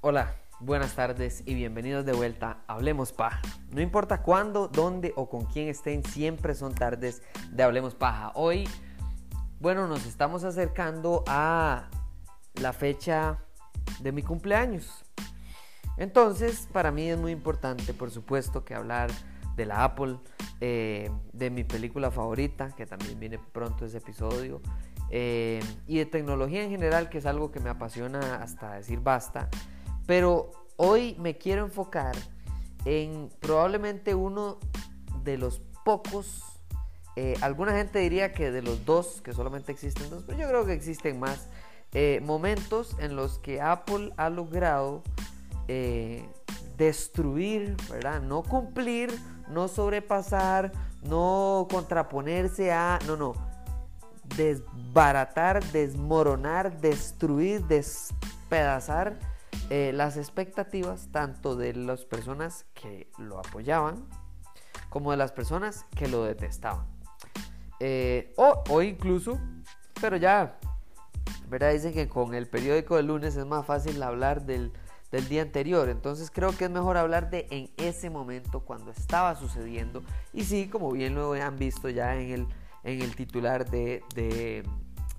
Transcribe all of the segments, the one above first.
Hola, buenas tardes y bienvenidos de vuelta a Hablemos Paja. No importa cuándo, dónde o con quién estén, siempre son tardes de Hablemos Paja. Hoy, bueno, nos estamos acercando a la fecha de mi cumpleaños. Entonces, para mí es muy importante, por supuesto, que hablar de la Apple, eh, de mi película favorita, que también viene pronto ese episodio, eh, y de tecnología en general, que es algo que me apasiona hasta decir basta. Pero hoy me quiero enfocar en probablemente uno de los pocos, eh, alguna gente diría que de los dos, que solamente existen dos, pero yo creo que existen más eh, momentos en los que Apple ha logrado eh, destruir, ¿verdad? No cumplir, no sobrepasar, no contraponerse a, no, no, desbaratar, desmoronar, destruir, despedazar eh, las expectativas tanto de las personas que lo apoyaban como de las personas que lo detestaban. O, incluso, pero ya, ¿verdad? Dicen que con el periódico de lunes es más fácil hablar del, día anterior. Entonces creo que es mejor hablar de en ese momento cuando estaba sucediendo. Y sí, como bien lo han visto ya en el, en el titular de,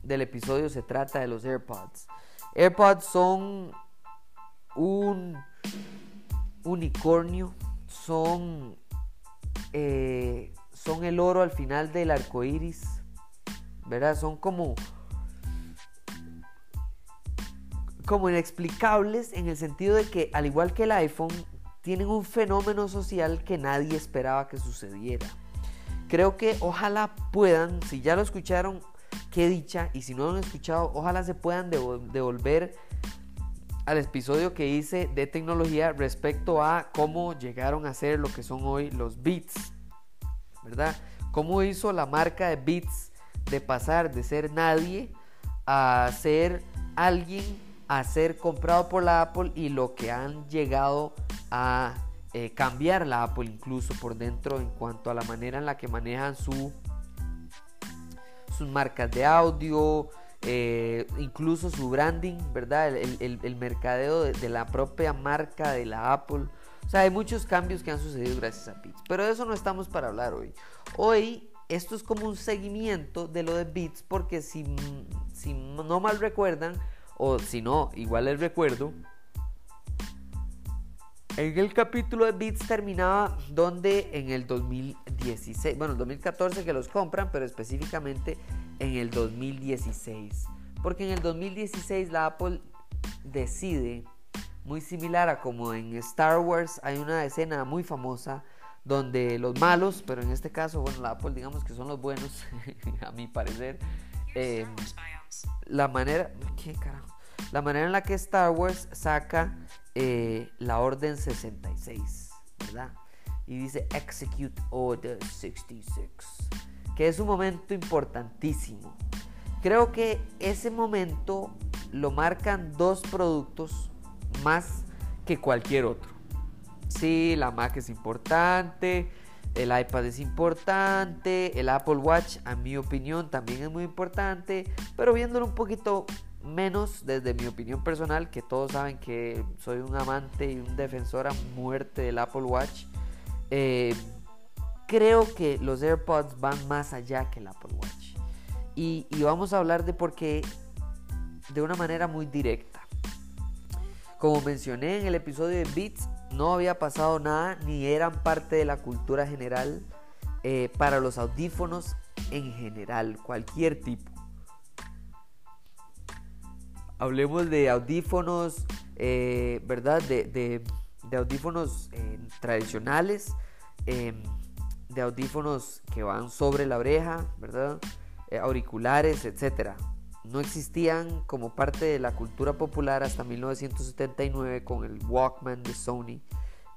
del episodio, se trata de los AirPods. AirPods son un unicornio, son, eh, son el oro al final del arco iris, ¿verdad? Son como, como inexplicables en el sentido de que, al igual que el iPhone, tienen un fenómeno social que nadie esperaba que sucediera. Creo que ojalá puedan, si ya lo escucharon, qué dicha, y si no lo han escuchado, ojalá se puedan devolver al episodio que hice de tecnología respecto a cómo llegaron a ser lo que son hoy los Beats, ¿verdad? Cómo hizo la marca de Beats de pasar de ser nadie a ser alguien, a ser comprado por la Apple y lo que han llegado a eh, cambiar la Apple incluso por dentro en cuanto a la manera en la que manejan su, sus marcas de audio, eh, incluso su branding, ¿verdad? El, mercadeo de, la propia marca de la Apple. O sea, hay muchos cambios que han sucedido gracias a Beats. Pero de eso no estamos para hablar hoy. Hoy esto es como un seguimiento de lo de Beats porque si, si no mal recuerdan, o si no, igual les recuerdo, en el capítulo de Beats terminaba donde en el 2016, bueno, el 2014 que los compran, pero específicamente en el 2016. Porque en el 2016 la Apple decide, muy similar a como en Star Wars hay una escena muy famosa donde los malos, pero en este caso, bueno, la Apple digamos que son los buenos, a mi parecer, eh, la manera, ¿qué carajo? La manera en la que Star Wars saca eh, la Orden 66, ¿verdad? Y dice Execute Order 66 que es un momento importantísimo. Creo que ese momento lo marcan dos productos más que cualquier otro. Sí, la Mac es importante, el iPad es importante, el Apple Watch, a mi opinión, también es muy importante, pero viéndolo un poquito menos desde mi opinión personal, que todos saben que soy un amante y un defensor a muerte del Apple Watch. Eh, creo que los AirPods van más allá que el Apple Watch. Y, vamos a hablar de por qué de una manera muy directa. Como mencioné en el episodio de Beats, no había pasado nada ni eran parte de la cultura general eh, para los audífonos en general, cualquier tipo. Hablemos de audífonos, eh, ¿verdad? De, audífonos eh, tradicionales. Em, de audífonos que van sobre la oreja, ¿verdad? Eh, auriculares, etc. No existían como parte de la cultura popular hasta 1979 con el Walkman de Sony,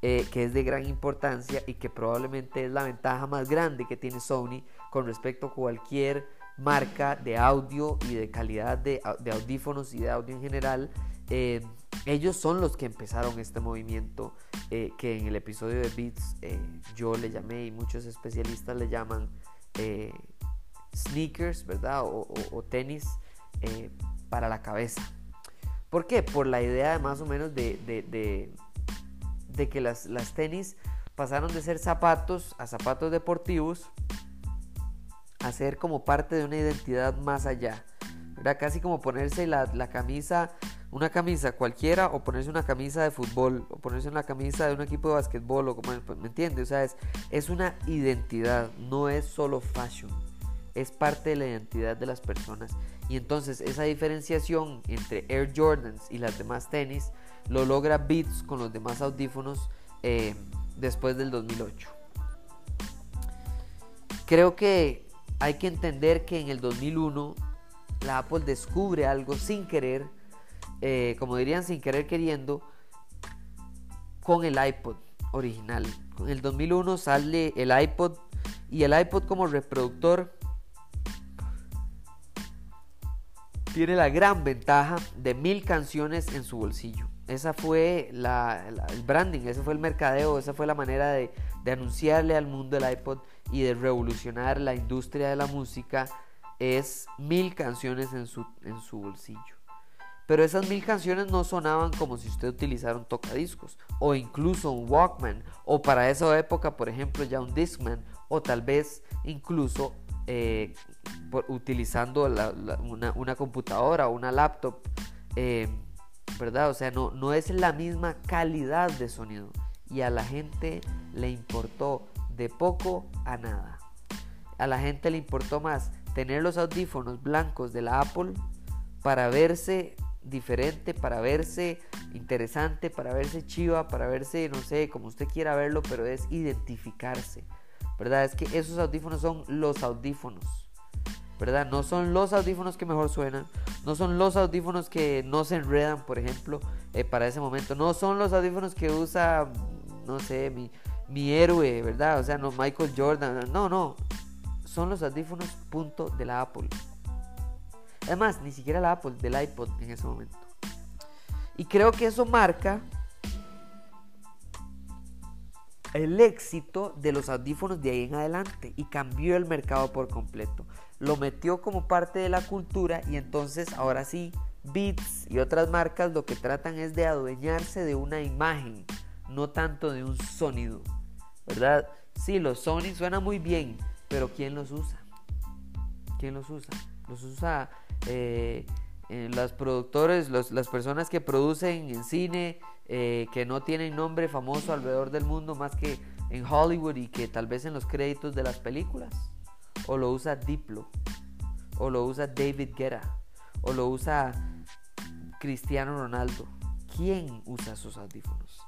que es de gran importancia y que probablemente es la ventaja más grande que tiene Sony con respecto a cualquier marca de audio y de calidad de, audífonos y de audio en general. Eh, ellos son los que empezaron este movimiento eh, que en el episodio de Beats eh, yo le llamé y muchos especialistas le llaman sneakers, ¿verdad? O, tenis para la cabeza. ¿Por qué? Por la idea de más o menos de, de, que las, las tenis pasaron de ser zapatos a zapatos deportivos a ser como parte de una identidad más allá. Era casi como ponerse la, la camisa una camisa cualquiera o ponerse una camisa de fútbol o ponerse una camisa de un equipo de básquetbol o como, ¿me entiendes? O sea, es, es una identidad, no es solo fashion, es parte de la identidad de las personas. Y entonces esa diferenciación entre Air Jordans y las demás tenis lo logra Beats con los demás audífonos eh, después del 2008. Creo que hay que entender que en el 2001 la Apple descubre algo sin querer eh, como dirían sin querer queriendo, con el iPod original. En el 2001 sale el iPod y el iPod como reproductor tiene la gran ventaja de mil canciones en su bolsillo. Esa fue el branding, ese fue el mercadeo, esa fue la manera de, anunciarle al mundo el iPod y de revolucionar la industria de la música. Es mil canciones en su, en su bolsillo. Pero esas mil canciones no sonaban como si usted utilizara un tocadiscos o incluso un Walkman o para esa época, por ejemplo, ya un Discman o tal vez incluso eh, utilizando una, computadora o una laptop, eh, ¿verdad? O sea, no, no es la misma calidad de sonido y a la gente le importó de poco a nada. A la gente le importó más tener los audífonos blancos de la Apple para verse diferente, para verse interesante, para verse chiva, para verse, no sé, como usted quiera verlo, pero es identificarse, ¿verdad? Es que esos audífonos son los audífonos, No son los audífonos que mejor suenan, no son los audífonos que no se enredan, por ejemplo, eh, para ese momento, no son los audífonos que usa, no sé, mi, mi héroe, ¿verdad? O sea, no Michael Jordan, no, no, son los audífonos punto de la Apple. Además, ni siquiera la Apple, del iPod en ese momento. Y creo que eso marca el éxito de los audífonos de ahí en adelante y cambió el mercado por completo. Lo metió como parte de la cultura y entonces ahora sí, Beats y otras marcas lo que tratan es de adueñarse de una imagen, no tanto de un sonido. ¿Verdad? Sí, los Sony suenan muy bien, pero ¿quién los usa? ¿Quién los usa? Los usa eh, los productores, las personas que producen en cine, eh, que no tienen nombre famoso alrededor del mundo más que en Hollywood y que tal vez en los créditos de las películas. O lo usa Diplo, o lo usa David Guetta, o lo usa Cristiano Ronaldo. ¿Quién usa sus audífonos?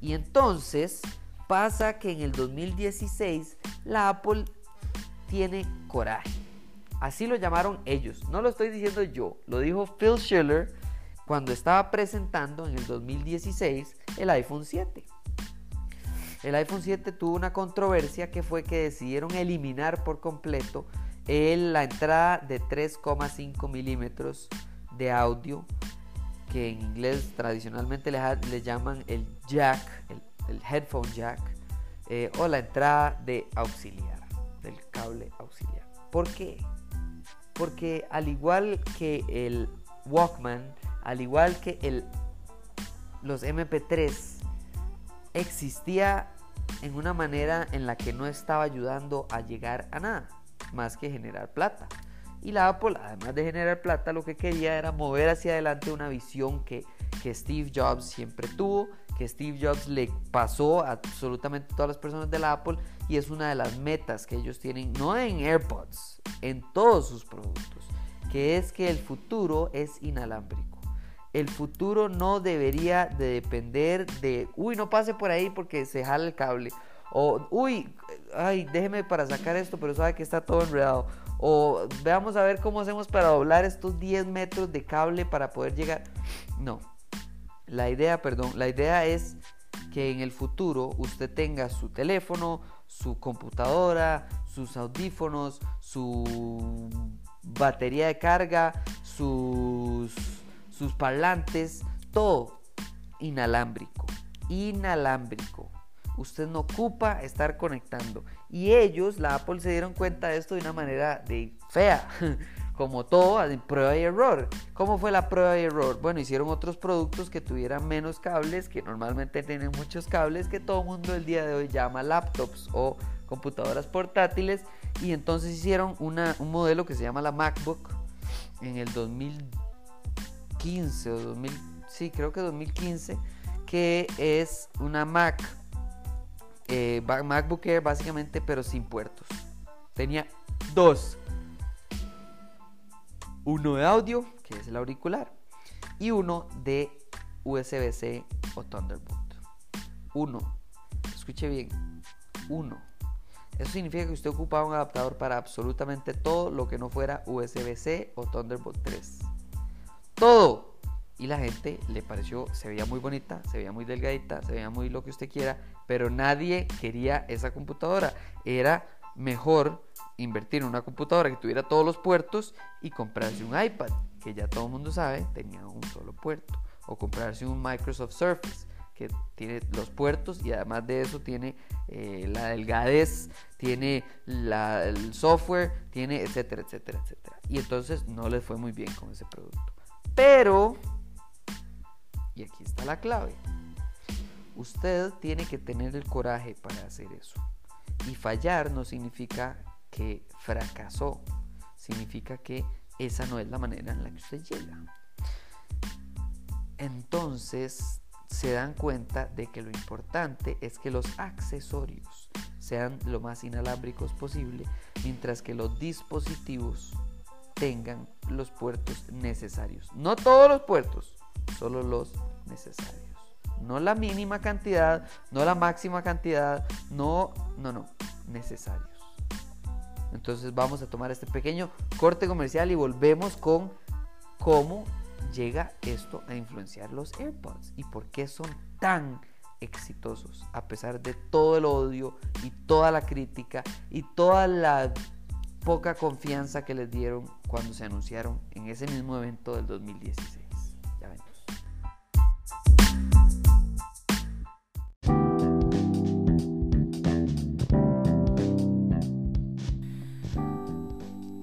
Y entonces pasa que en el 2016 la Apple tiene coraje Así lo llamaron ellos. No lo estoy diciendo yo. Lo dijo Phil Schiller cuando estaba presentando en el 2016 el iPhone 7. El iPhone 7 tuvo una controversia que fue que decidieron eliminar por completo la entrada de 3,5 milímetros de audio que en inglés tradicionalmente le, llaman el jack, el, headphone jack, eh, o la entrada de auxiliar, del cable auxiliar. ¿Por qué? Porque al igual que el Walkman, al igual que el, los MP3, existía en una manera en la que no estaba ayudando a llegar a nada, más que generar plata. Y la Apple, además de generar plata, lo que quería era mover hacia adelante una visión que, que Steve Jobs siempre tuvo, que Steve Jobs le pasó a absolutamente todas las personas de la Apple y es una de las metas que ellos tienen, no en AirPods, en todos sus productos, que es que el futuro es inalámbrico. El futuro no debería de depender de, uy, no pase por ahí porque se jala el cable. O, uy, ay, déjeme para sacar esto, pero sabe que está todo enredado. O veamos a ver cómo hacemos para doblar estos 10 metros de cable para poder llegar. No. La idea, perdón, la idea es que en el futuro usted tenga su teléfono, su computadora, sus audífonos, su batería de carga, sus, sus parlantes, todo inalámbrico. Inalámbrico. Usted no ocupa estar conectando. Y ellos, la Apple, se dieron cuenta de esto de una manera de fea. Como todo, prueba y error. ¿Cómo fue la prueba y error? Bueno, hicieron otros productos que tuvieran menos cables, que normalmente tienen muchos cables, que todo el mundo el día de hoy llama laptops o computadoras portátiles. Y entonces hicieron una, un modelo que se llama la MacBook en el 2015 o 2000, sí, creo que 2015, que es una Mac, eh, MacBook Air básicamente, pero sin puertos. Tenía dos uno de audio, que es el auricular, y uno de USB-C o Thunderbolt. Uno. Escuche bien. Uno. Eso significa que usted ocupaba un adaptador para absolutamente todo lo que no fuera USB-C o Thunderbolt 3. Todo. Y la gente le pareció, se veía muy bonita, se veía muy delgadita, se veía muy lo que usted quiera, pero nadie quería esa computadora. Era mejor invertir en una computadora que tuviera todos los puertos y comprarse un iPad, que ya todo el mundo sabe tenía un solo puerto, o comprarse un Microsoft Surface que tiene los puertos y además de eso tiene eh, la delgadez, tiene el software, tiene etcétera, etcétera, etcétera. Y entonces no les fue muy bien con ese producto. Pero, y aquí está la clave, usted tiene que tener el coraje para hacer eso. Y fallar no significa que fracasó, significa que esa no es la manera en la que usted llega. Entonces se dan cuenta de que lo importante es que los accesorios sean lo más inalámbricos posible, mientras que los dispositivos tengan los puertos necesarios. No todos los puertos, solo los necesarios. No la mínima cantidad, no la máxima cantidad, no, no, no, necesarios. Entonces vamos a tomar este pequeño corte comercial y volvemos con cómo llega esto a influenciar los AirPods y por qué son tan exitosos a pesar de todo el odio y toda la crítica y toda la poca confianza que les dieron cuando se anunciaron en ese mismo evento del 2016.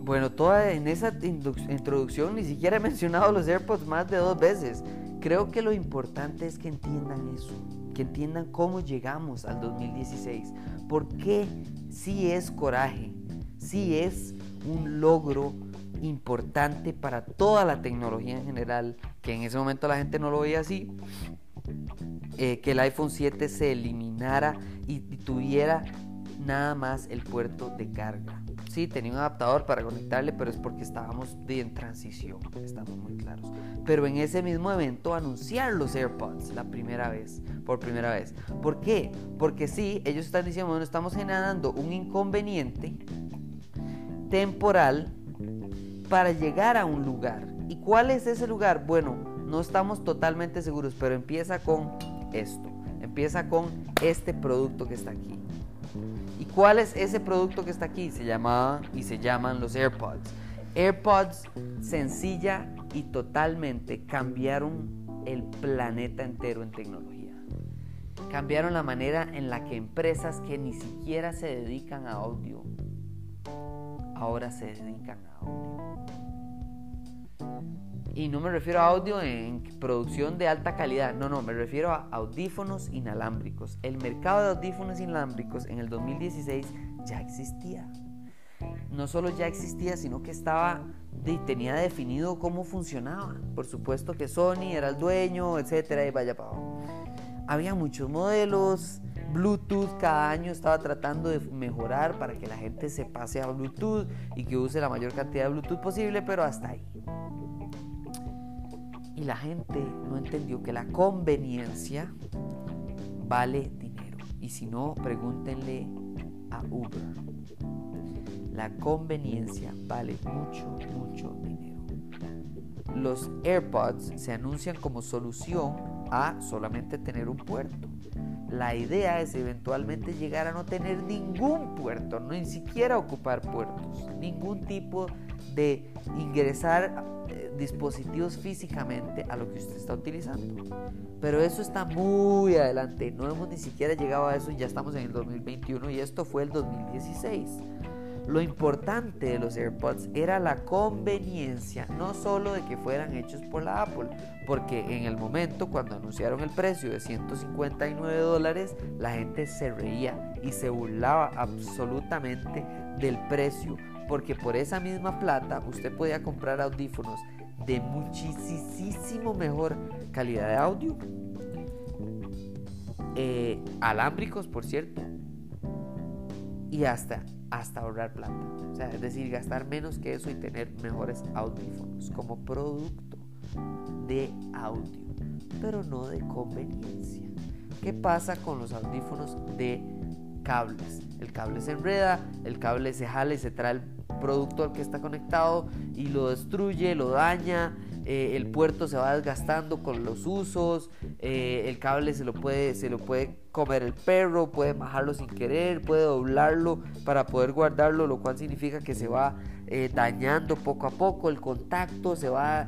Bueno, toda en esa introducción ni siquiera he mencionado los AirPods más de dos veces. Creo que lo importante es que entiendan eso, que entiendan cómo llegamos al 2016, por qué sí es coraje, sí es un logro importante para toda la tecnología en general, que en ese momento la gente no lo veía así, eh, que el iPhone 7 se eliminara y tuviera nada más el puerto de carga. Sí, tenía un adaptador para conectarle, pero es porque estábamos en transición, estamos muy claros. Pero en ese mismo evento anunciar los AirPods la primera vez, por primera vez. ¿Por qué? Porque sí, ellos están diciendo, bueno, estamos generando un inconveniente temporal para llegar a un lugar. ¿Y cuál es ese lugar? Bueno, no estamos totalmente seguros, pero empieza con esto. Empieza con este producto que está aquí. ¿Y cuál es ese producto que está aquí? Se llamaba y se llaman los AirPods. AirPods sencilla y totalmente cambiaron el planeta entero en tecnología. Cambiaron la manera en la que empresas que ni siquiera se dedican a audio ahora se dedican a audio. Y no me refiero a audio en producción de alta calidad, no, no, me refiero a audífonos inalámbricos. El mercado de audífonos inalámbricos en el 2016 ya existía. No solo ya existía, sino que estaba y tenía definido cómo funcionaba. Por supuesto que Sony era el dueño, etcétera, y vaya para abajo. Había muchos modelos, Bluetooth cada año estaba tratando de mejorar para que la gente se pase a Bluetooth y que use la mayor cantidad de Bluetooth posible, pero hasta ahí. Y la gente no entendió que la conveniencia vale dinero. Y si no, pregúntenle a Uber. La conveniencia vale mucho, mucho dinero. Los AirPods se anuncian como solución a solamente tener un puerto. La idea es eventualmente llegar a no tener ningún puerto, no ni siquiera ocupar puertos, ningún tipo de ingresar eh, dispositivos físicamente a lo que usted está utilizando. Pero eso está muy adelante, no hemos ni siquiera llegado a eso ya estamos en el 2021 y esto fue el 2016. Lo importante de los AirPods era la conveniencia, no solo de que fueran hechos por la Apple, porque en el momento cuando anunciaron el precio de 159 dólares, la gente se reía y se burlaba absolutamente del precio, porque por esa misma plata usted podía comprar audífonos de muchísimo mejor calidad de audio, eh, alámbricos por cierto, y hasta hasta ahorrar plata. O sea, es decir, gastar menos que eso y tener mejores audífonos como producto de audio, pero no de conveniencia. ¿Qué pasa con los audífonos de cables? El cable se enreda, el cable se jala y se trae el producto al que está conectado y lo destruye, lo daña, eh, el puerto se va desgastando con los usos, eh, el cable se lo, puede, se lo puede comer el perro, puede bajarlo sin querer, puede doblarlo para poder guardarlo, lo cual significa que se va eh, dañando poco a poco el contacto, se va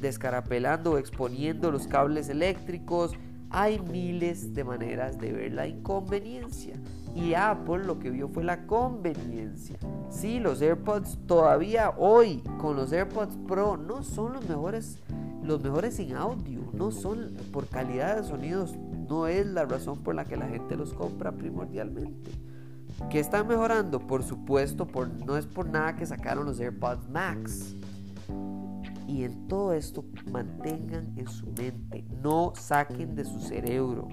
descarapelando o exponiendo los cables eléctricos. Hay miles de maneras de ver la inconveniencia. Y Apple lo que vio fue la conveniencia. Sí, los AirPods todavía hoy con los AirPods Pro no son los mejores, los mejores en audio, no son por calidad de sonidos, no es la razón por la que la gente los compra primordialmente. ¿Que están mejorando? Por supuesto, por, no es por nada que sacaron los AirPods Max. Y en todo esto mantengan en su mente, no saquen de su cerebro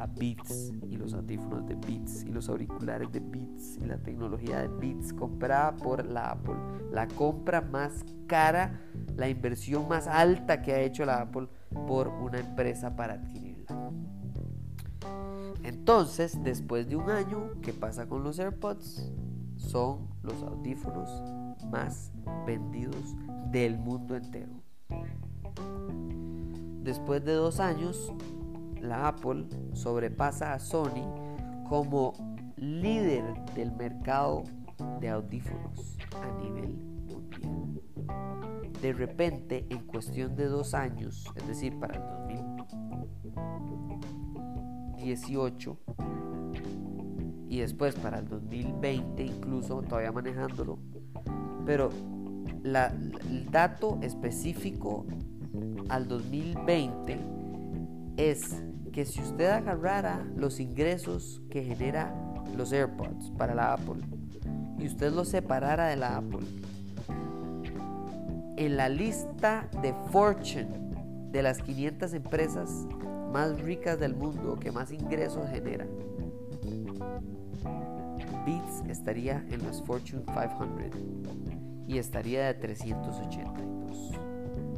a Beats y los audífonos de Beats y los auriculares de Beats y la tecnología de Beats comprada por la Apple. La compra más cara, la inversión más alta que ha hecho la Apple por una empresa para adquirirla. Entonces, después de un año, ¿qué pasa con los AirPods? Son los audífonos más vendidos del mundo entero. Después de dos años, la Apple sobrepasa a Sony como líder del mercado de audífonos a nivel mundial. De repente, en cuestión de dos años, es decir, para el 2018 y después para el 2020 incluso, todavía manejándolo, pero el dato específico al 2020 es que si usted agarrara los ingresos que genera los AirPods para la Apple y usted los separara de la Apple, en la lista de Fortune de las 500 empresas más ricas del mundo que más ingresos generan, Beats estaría en los Fortune 500 y estaría de 382.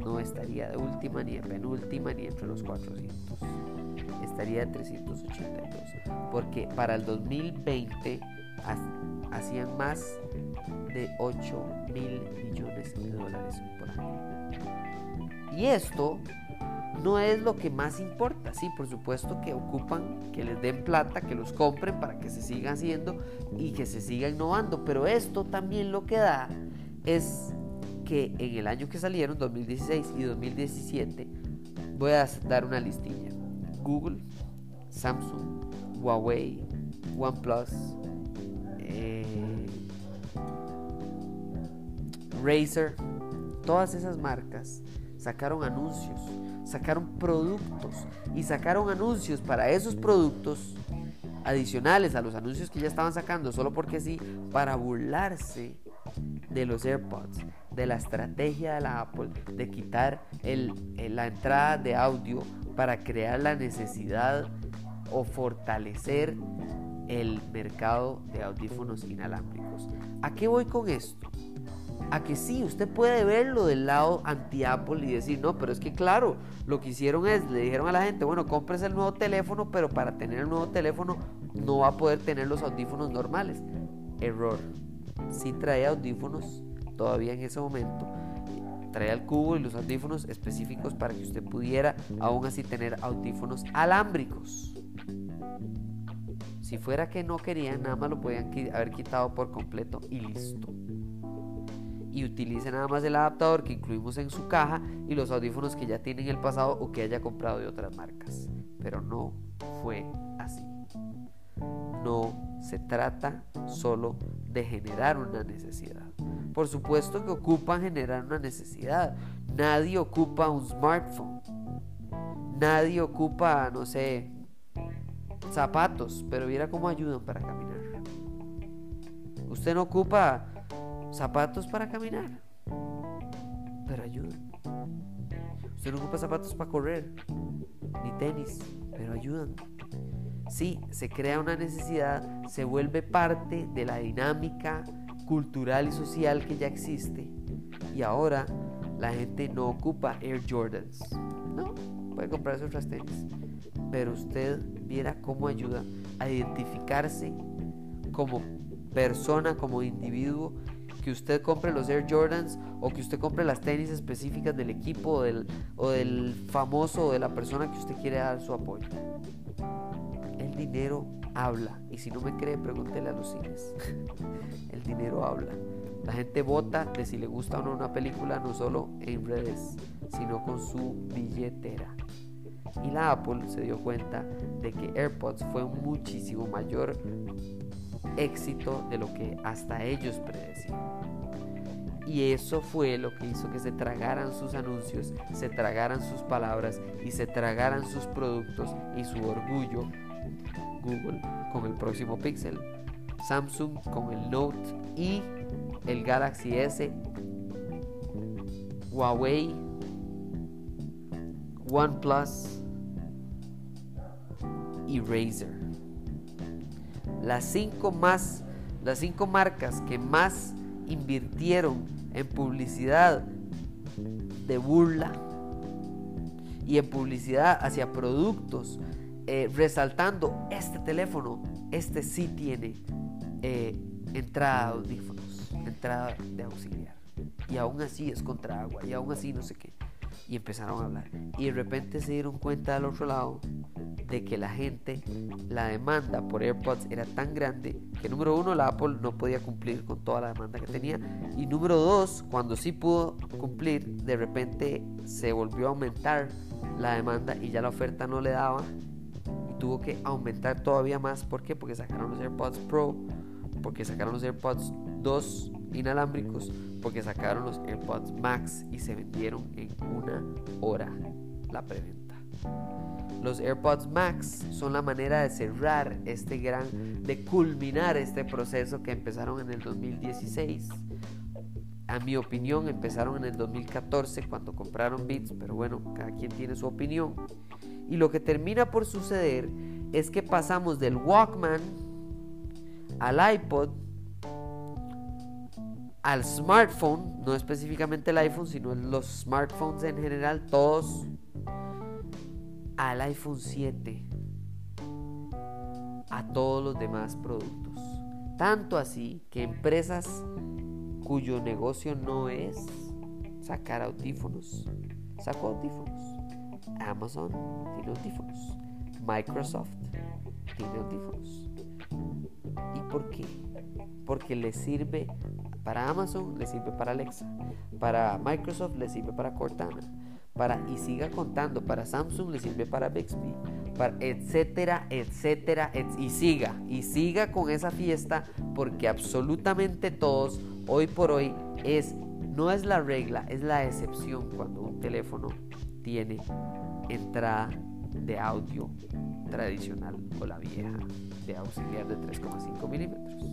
No estaría de última ni de penúltima ni entre los 400 estaría en 382. Porque para el 2020 hacían más de 8 mil millones de dólares por año. Y esto no es lo que más importa, sí, por supuesto que ocupan que les den plata, que los compren para que se siga haciendo y que se siga innovando, pero esto también lo que da es que en el año que salieron, 2016 y 2017, voy a dar una listilla. Google, Samsung, Huawei, OnePlus, eh, Razer, todas esas marcas sacaron anuncios, sacaron productos y sacaron anuncios para esos productos adicionales a los anuncios que ya estaban sacando solo porque sí, para burlarse de los AirPods, de la estrategia de la Apple de quitar la entrada de audio para crear la necesidad o fortalecer el mercado de audífonos inalámbricos. ¿A qué voy con esto? A que sí, usted puede verlo del lado anti-Apple y decir, no, pero es que claro, lo que hicieron es, le dijeron a la gente, bueno, cómprese el nuevo teléfono, pero para tener el nuevo teléfono no va a poder tener los audífonos normales. Error. Sí trae audífonos todavía en ese momento, traía el cubo y los audífonos específicos para que usted pudiera aún así tener audífonos alámbricos. Si fuera que no querían, nada más lo podían haber quitado por completo y listo. y utilice nada más el adaptador que incluimos en su caja y los audífonos que ya tiene en el pasado o que haya comprado de otras marcas. Pero no fue así. No se trata solo de generar una necesidad. Por supuesto que ocupan generar una necesidad. Nadie ocupa un smartphone. Nadie ocupa, no sé, zapatos, pero viera cómo ayudan para caminar. Usted no ocupa zapatos para caminar, pero ayudan. Usted no ocupa zapatos para correr, ni tenis, pero ayudan. Sí, se crea una necesidad, se vuelve parte de la dinámica cultural y social que ya existe. Y ahora la gente no ocupa Air Jordans. No, puede comprarse otras tenis. Pero usted viera cómo ayuda a identificarse como persona, como individuo, que usted compre los Air Jordans o que usted compre las tenis específicas del equipo o del, o del famoso o de la persona que usted quiere dar su apoyo. El dinero habla. Y si no me cree, pregúntele a los cines. El dinero habla. La gente vota de si le gusta o no una película, no solo en redes, sino con su billetera. Y la Apple se dio cuenta de que AirPods fue un muchísimo mayor éxito de lo que hasta ellos predecían. Y eso fue lo que hizo que se tragaran sus anuncios, se tragaran sus palabras y se tragaran sus productos y su orgullo. Google con el próximo Pixel, Samsung con el Note y el Galaxy S, Huawei, OnePlus y Razer. Las cinco más, las cinco marcas que más invirtieron en publicidad de burla y en publicidad hacia productos, eh, resaltando este teléfono, este sí tiene eh, entrada de audífonos, entrada de auxiliar. Y aún así es contra agua, y aún así no sé qué. Y empezaron a hablar. Y de repente se dieron cuenta al otro lado de que la gente, la demanda por AirPods era tan grande que número uno, la Apple no podía cumplir con toda la demanda que tenía. Y número dos, cuando sí pudo cumplir, de repente se volvió a aumentar la demanda y ya la oferta no le daba. Tuvo que aumentar todavía más. ¿Por qué? Porque sacaron los AirPods Pro, porque sacaron los AirPods 2 inalámbricos, porque sacaron los AirPods Max y se vendieron en una hora la preventa. Los AirPods Max son la manera de cerrar este gran, de culminar este proceso que empezaron en el 2016. A mi opinión empezaron en el 2014 cuando compraron Beats, pero bueno, cada quien tiene su opinión. Y lo que termina por suceder es que pasamos del Walkman al iPod, al smartphone, no específicamente el iPhone, sino los smartphones en general, todos al iPhone 7, a todos los demás productos. Tanto así que empresas cuyo negocio no es sacar audífonos, sacó audífonos. Amazon tiene audífonos. Microsoft tiene audífonos. ¿Y por qué? Porque le sirve para Amazon, le sirve para Alexa. Para Microsoft le sirve para Cortana para, y siga contando, para Samsung le sirve para Bixby, para etcétera, etcétera, y siga, y siga con esa fiesta porque absolutamente todos, hoy por hoy, es, no es la regla, es la excepción cuando un teléfono tiene entrada de audio tradicional o la vieja de auxiliar de 3,5 milímetros.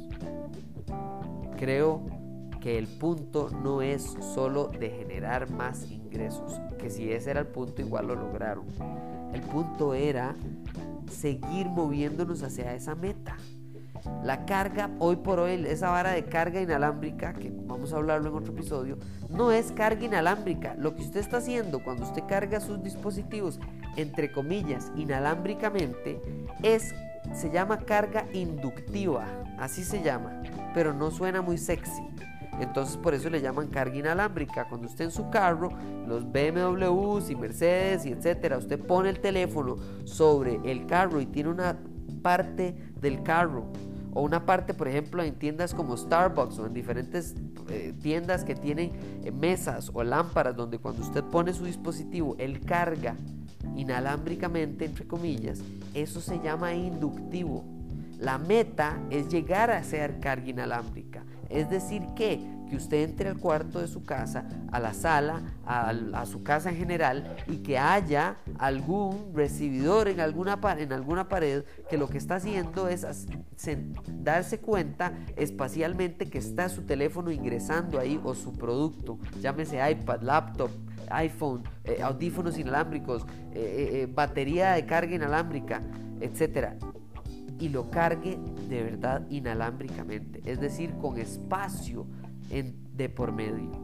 Creo que el punto no es solo de generar más ingresos, que si ese era el punto igual lo lograron. El punto era seguir moviéndonos hacia esa meta. La carga, hoy por hoy, esa vara de carga inalámbrica, que vamos a hablarlo en otro episodio, no es carga inalámbrica. Lo que usted está haciendo cuando usted carga sus dispositivos, entre comillas, inalámbricamente, es, se llama carga inductiva, así se llama, pero no suena muy sexy. Entonces por eso le llaman carga inalámbrica. Cuando usted en su carro, los BMWs y Mercedes y etcétera, usted pone el teléfono sobre el carro y tiene una parte del carro o una parte, por ejemplo, en tiendas como Starbucks o en diferentes eh, tiendas que tienen eh, mesas o lámparas donde cuando usted pone su dispositivo, él carga inalámbricamente, entre comillas, eso se llama inductivo. La meta es llegar a ser carga inalámbrica. Es decir, que que usted entre al cuarto de su casa, a la sala, a, su casa en general y que haya algún recibidor en alguna, en alguna pared que lo que está haciendo es darse cuenta espacialmente que está su teléfono ingresando ahí o su producto, llámese iPad, laptop, iPhone, eh, audífonos inalámbricos, eh, eh, batería de carga inalámbrica, etcétera y lo cargue de verdad inalámbricamente, es decir, con espacio de por medio.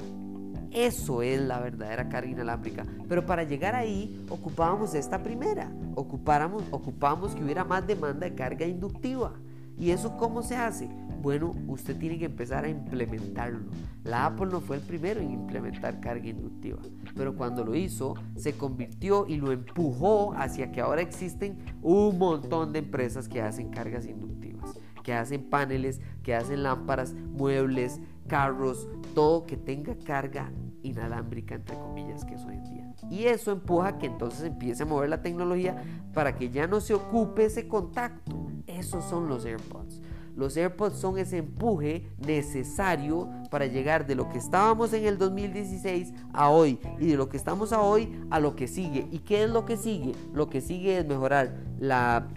Eso es la verdadera carga inalámbrica. Pero para llegar ahí ocupábamos esta primera. Ocupáramos, ocupamos que hubiera más demanda de carga inductiva. ¿Y eso cómo se hace? Bueno, usted tiene que empezar a implementarlo. La Apple no fue el primero en implementar carga inductiva, pero cuando lo hizo, se convirtió y lo empujó hacia que ahora existen un montón de empresas que hacen cargas inductivas, que hacen paneles, que hacen lámparas, muebles, carros, todo que tenga carga inalámbrica, entre comillas, que es hoy en día. Y eso empuja que entonces empiece a mover la tecnología para que ya no se ocupe ese contacto. Esos son los AirPods. Los AirPods son ese empuje necesario para llegar de lo que estábamos en el 2016 a hoy y de lo que estamos a hoy a lo que sigue. ¿Y qué es lo que sigue? Lo que sigue es mejorar la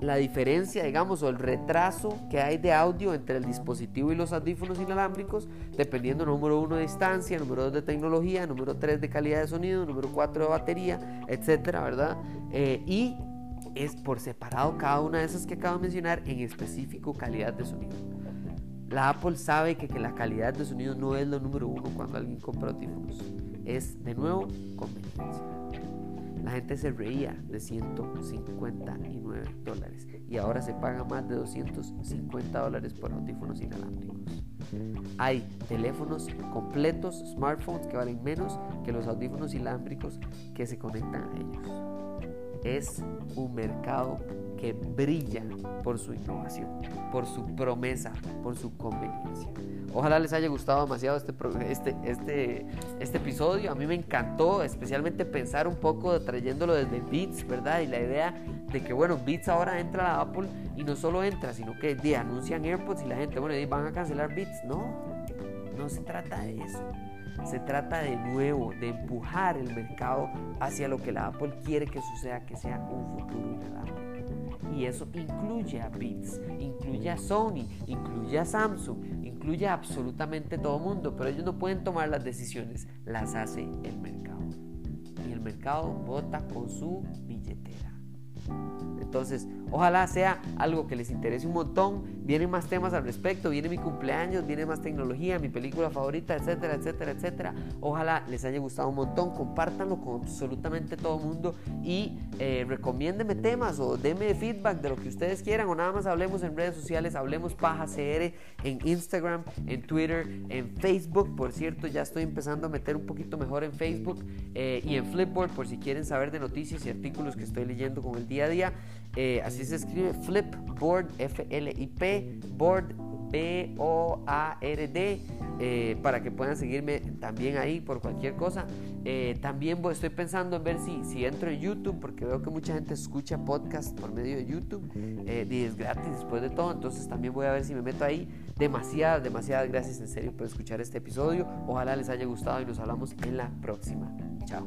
la diferencia, digamos, o el retraso que hay de audio entre el dispositivo y los audífonos inalámbricos, dependiendo número uno de distancia, número dos de tecnología, número tres de calidad de sonido, número cuatro de batería, etcétera, ¿verdad? Eh, y es por separado cada una de esas que acabo de mencionar, en específico calidad de sonido. La Apple sabe que, que la calidad de sonido no es lo número uno cuando alguien compra audífonos, es de nuevo conveniencia. La gente se reía de 159 dólares y ahora se paga más de 250 dólares por audífonos inalámbricos. Hay teléfonos completos, smartphones que valen menos que los audífonos inalámbricos que se conectan a ellos. Es un mercado que brilla por su innovación, por su promesa, por su conveniencia. Ojalá les haya gustado demasiado este, este, este, este episodio. A mí me encantó, especialmente pensar un poco trayéndolo desde Beats, ¿verdad? Y la idea de que, bueno, Beats ahora entra a Apple y no solo entra, sino que de, anuncian AirPods y la gente, bueno, van a cancelar Beats. No, no se trata de eso. Se trata de nuevo de empujar el mercado hacia lo que la Apple quiere que suceda, que sea un futuro inalámbrico y eso incluye a Beats, incluye a Sony, incluye a Samsung, incluye absolutamente todo mundo, pero ellos no pueden tomar las decisiones, las hace el mercado. Y el mercado vota con su billetera. Entonces, ojalá sea algo que les interese un montón. Vienen más temas al respecto, viene mi cumpleaños, viene más tecnología, mi película favorita, etcétera, etcétera, etcétera. Ojalá les haya gustado un montón. Compártanlo con absolutamente todo el mundo y eh, recomiéndenme temas o denme feedback de lo que ustedes quieran o nada más hablemos en redes sociales, hablemos paja CR en Instagram, en Twitter, en Facebook. Por cierto, ya estoy empezando a meter un poquito mejor en Facebook eh, y en Flipboard por si quieren saber de noticias y artículos que estoy leyendo con el día a día. Eh, así se escribe Flipboard, F-L-I-P, Board, B-O-A-R-D, eh, para que puedan seguirme también ahí por cualquier cosa. Eh, también estoy pensando en ver si, si entro en YouTube, porque veo que mucha gente escucha podcast por medio de YouTube y es gratis después de todo. Entonces también voy a ver si me meto ahí. Demasiadas, demasiadas gracias en serio por escuchar este episodio. Ojalá les haya gustado y nos hablamos en la próxima. Chao.